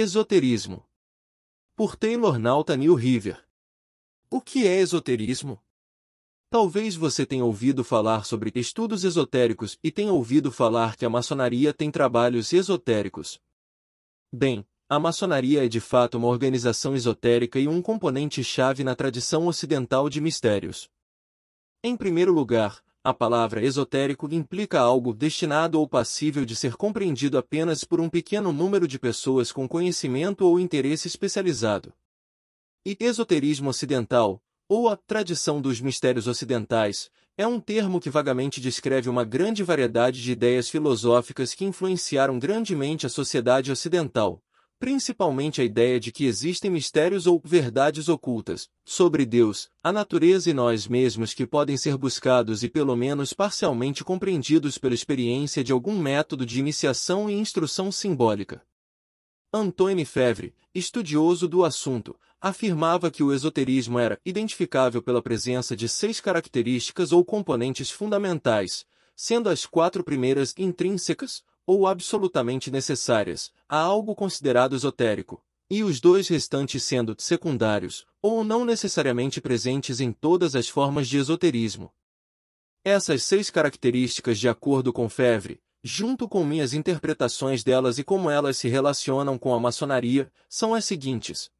Esoterismo. Por Taylor Nathaniel River. O que é esoterismo? Talvez você tenha ouvido falar sobre estudos esotéricos e tenha ouvido falar que a maçonaria tem trabalhos esotéricos. Bem, a maçonaria é de fato uma organização esotérica e um componente-chave na tradição ocidental de mistérios. Em primeiro lugar, a palavra esotérico implica algo destinado ou passível de ser compreendido apenas por um pequeno número de pessoas com conhecimento ou interesse especializado. E esoterismo ocidental, ou a tradição dos mistérios ocidentais, é um termo que vagamente descreve uma grande variedade de ideias filosóficas que influenciaram grandemente a sociedade ocidental, principalmente a ideia de que existem mistérios ou verdades ocultas sobre Deus, a natureza e nós mesmos que podem ser buscados e pelo menos parcialmente compreendidos pela experiência de algum método de iniciação e instrução simbólica. Antoine Fevre, estudioso do assunto, afirmava que o esoterismo era identificável pela presença de seis características ou componentes fundamentais, sendo as quatro primeiras intrínsecas, ou absolutamente necessárias, a algo considerado esotérico, e os dois restantes sendo secundários, ou não necessariamente presentes em todas as formas de esoterismo. Essas seis características, de acordo com Fevre, junto com minhas interpretações delas e como elas se relacionam com a maçonaria, são as seguintes.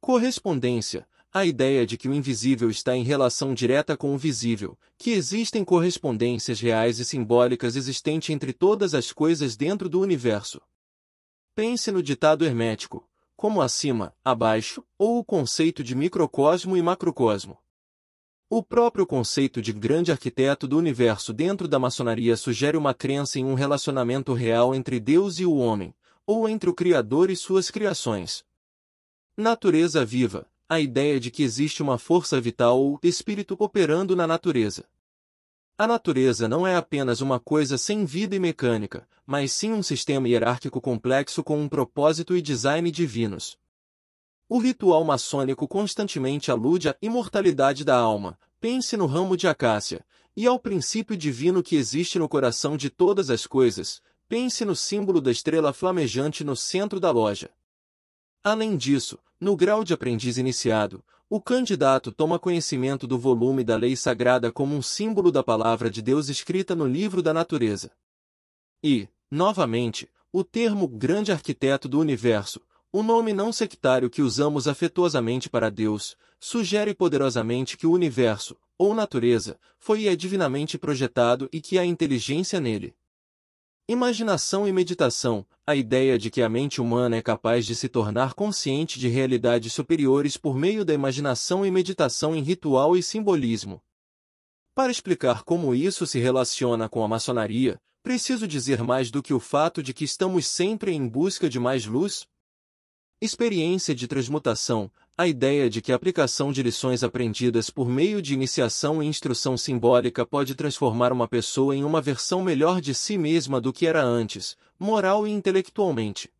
Correspondência, a ideia de que o invisível está em relação direta com o visível, que existem correspondências reais e simbólicas existentes entre todas as coisas dentro do universo. Pense no ditado hermético, como acima, abaixo, ou o conceito de microcosmo e macrocosmo. O próprio conceito de grande arquiteto do universo dentro da maçonaria sugere uma crença em um relacionamento real entre Deus e o homem, ou entre o Criador e suas criações. Natureza viva, a ideia de que existe uma força vital ou espírito operando na natureza. A natureza não é apenas uma coisa sem vida e mecânica, mas sim um sistema hierárquico complexo com um propósito e design divinos. O ritual maçônico constantemente alude à imortalidade da alma, pense no ramo de acácia, e ao princípio divino que existe no coração de todas as coisas, pense no símbolo da estrela flamejante no centro da loja. Além disso, no grau de aprendiz iniciado, o candidato toma conhecimento do volume da lei sagrada como um símbolo da palavra de Deus escrita no livro da natureza. E, novamente, o termo grande arquiteto do universo, o nome não sectário que usamos afetuosamente para Deus, sugere poderosamente que o universo, ou natureza, foi e é divinamente projetado e que há inteligência nele. Imaginação e meditação, a ideia de que a mente humana é capaz de se tornar consciente de realidades superiores por meio da imaginação e meditação em ritual e simbolismo. Para explicar como isso se relaciona com a maçonaria, preciso dizer mais do que o fato de que estamos sempre em busca de mais luz? Experiência de transmutação, a ideia de que a aplicação de lições aprendidas por meio de iniciação e instrução simbólica pode transformar uma pessoa em uma versão melhor de si mesma do que era antes, moral e intelectualmente.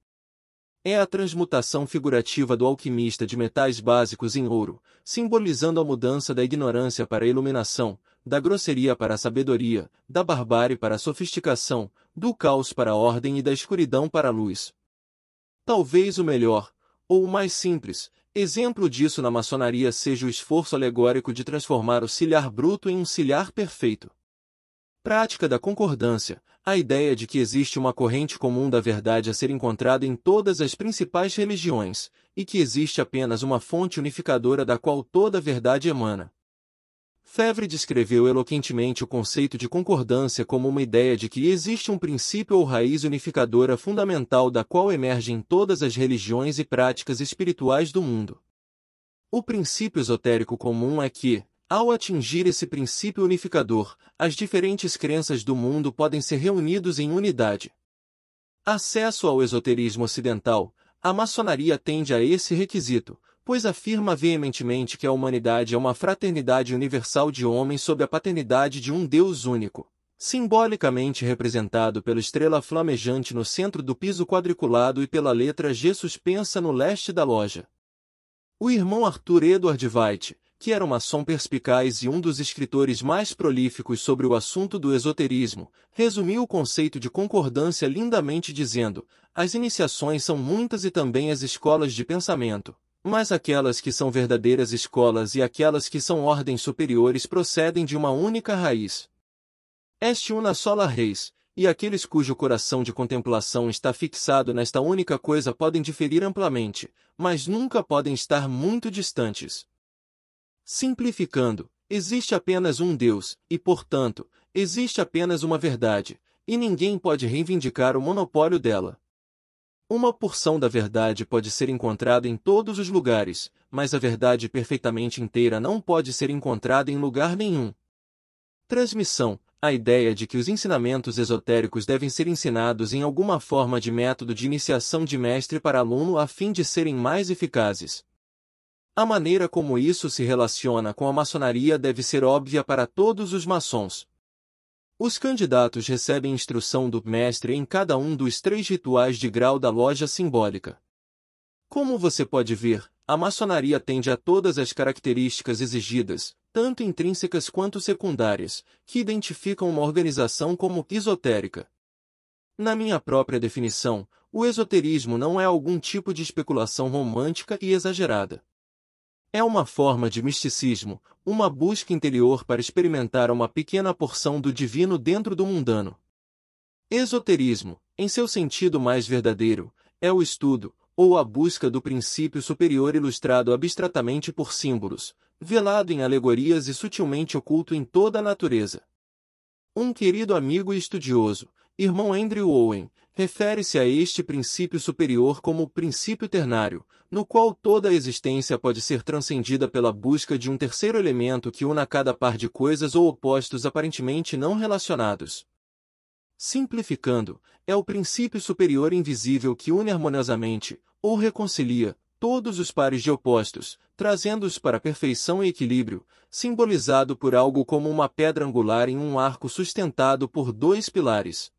É a transmutação figurativa do alquimista de metais básicos em ouro, simbolizando a mudança da ignorância para a iluminação, da grosseria para a sabedoria, da barbárie para a sofisticação, do caos para a ordem e da escuridão para a luz. Talvez o melhor, ou o mais simples, Exemplo disso na maçonaria seja o esforço alegórico de transformar o ciliar bruto em um ciliar perfeito. Prática da concordância, a ideia de que existe uma corrente comum da verdade a ser encontrada em todas as principais religiões, e que existe apenas uma fonte unificadora da qual toda a verdade emana. Fevre descreveu eloquentemente o conceito de concordância como uma ideia de que existe um princípio ou raiz unificadora fundamental da qual emergem todas as religiões e práticas espirituais do mundo. O princípio esotérico comum é que, ao atingir esse princípio unificador, as diferentes crenças do mundo podem ser reunidos em unidade. Acesso ao esoterismo ocidental, a maçonaria tende a esse requisito, pois afirma veementemente que a humanidade é uma fraternidade universal de homens sob a paternidade de um Deus único, simbolicamente representado pela estrela flamejante no centro do piso quadriculado e pela letra G suspensa no leste da loja. O irmão Arthur Edward White, que era um maçom perspicaz e um dos escritores mais prolíficos sobre o assunto do esoterismo, resumiu o conceito de concordância lindamente dizendo: as iniciações são muitas e também as escolas de pensamento, mas aquelas que são verdadeiras escolas e aquelas que são ordens superiores procedem de uma única raiz. Este una sola reis, e aqueles cujo coração de contemplação está fixado nesta única coisa podem diferir amplamente, mas nunca podem estar muito distantes. Simplificando, existe apenas um Deus, e portanto, existe apenas uma verdade, e ninguém pode reivindicar o monopólio dela. Uma porção da verdade pode ser encontrada em todos os lugares, mas a verdade perfeitamente inteira não pode ser encontrada em lugar nenhum. Transmissão, a ideia de que os ensinamentos esotéricos devem ser ensinados em alguma forma de método de iniciação de mestre para aluno a fim de serem mais eficazes. A maneira como isso se relaciona com a maçonaria deve ser óbvia para todos os maçons. Os candidatos recebem instrução do mestre em cada um dos três rituais de grau da loja simbólica. Como você pode ver, a maçonaria tende a todas as características exigidas, tanto intrínsecas quanto secundárias, que identificam uma organização como esotérica. Na minha própria definição, o esoterismo não é algum tipo de especulação romântica e exagerada. É uma forma de misticismo, uma busca interior para experimentar uma pequena porção do divino dentro do mundano. Esoterismo, em seu sentido mais verdadeiro, é o estudo, ou a busca do princípio superior ilustrado abstratamente por símbolos, velado em alegorias e sutilmente oculto em toda a natureza. Um querido amigo e estudioso, irmão Andrew Owen, refere-se a este princípio superior como o princípio ternário, no qual toda a existência pode ser transcendida pela busca de um terceiro elemento que una cada par de coisas ou opostos aparentemente não relacionados. Simplificando, é o princípio superior invisível que une harmoniosamente, ou reconcilia, todos os pares de opostos, trazendo-os para perfeição e equilíbrio, simbolizado por algo como uma pedra angular em um arco sustentado por dois pilares.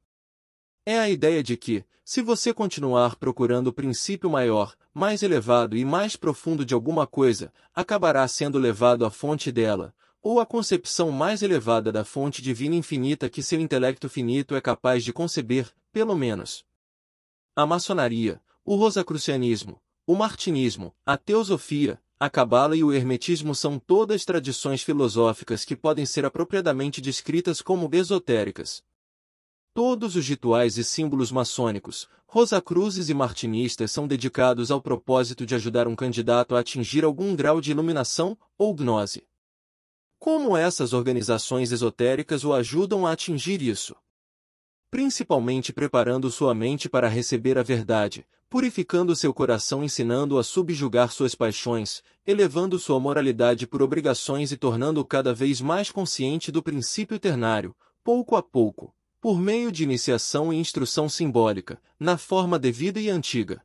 É a ideia de que, se você continuar procurando o princípio maior, mais elevado e mais profundo de alguma coisa, acabará sendo levado à fonte dela, ou à concepção mais elevada da fonte divina infinita que seu intelecto finito é capaz de conceber, pelo menos. A maçonaria, o rosacrucianismo, o martinismo, a teosofia, a cabala e o hermetismo são todas tradições filosóficas que podem ser apropriadamente descritas como esotéricas. Todos os rituais e símbolos maçônicos, rosacruzes e martinistas são dedicados ao propósito de ajudar um candidato a atingir algum grau de iluminação ou gnose. Como essas organizações esotéricas o ajudam a atingir isso? Principalmente preparando sua mente para receber a verdade, purificando seu coração ensinando-o a subjugar suas paixões, elevando sua moralidade por obrigações e tornando-o cada vez mais consciente do princípio ternário, pouco a pouco, por meio de iniciação e instrução simbólica, na forma devida e antiga.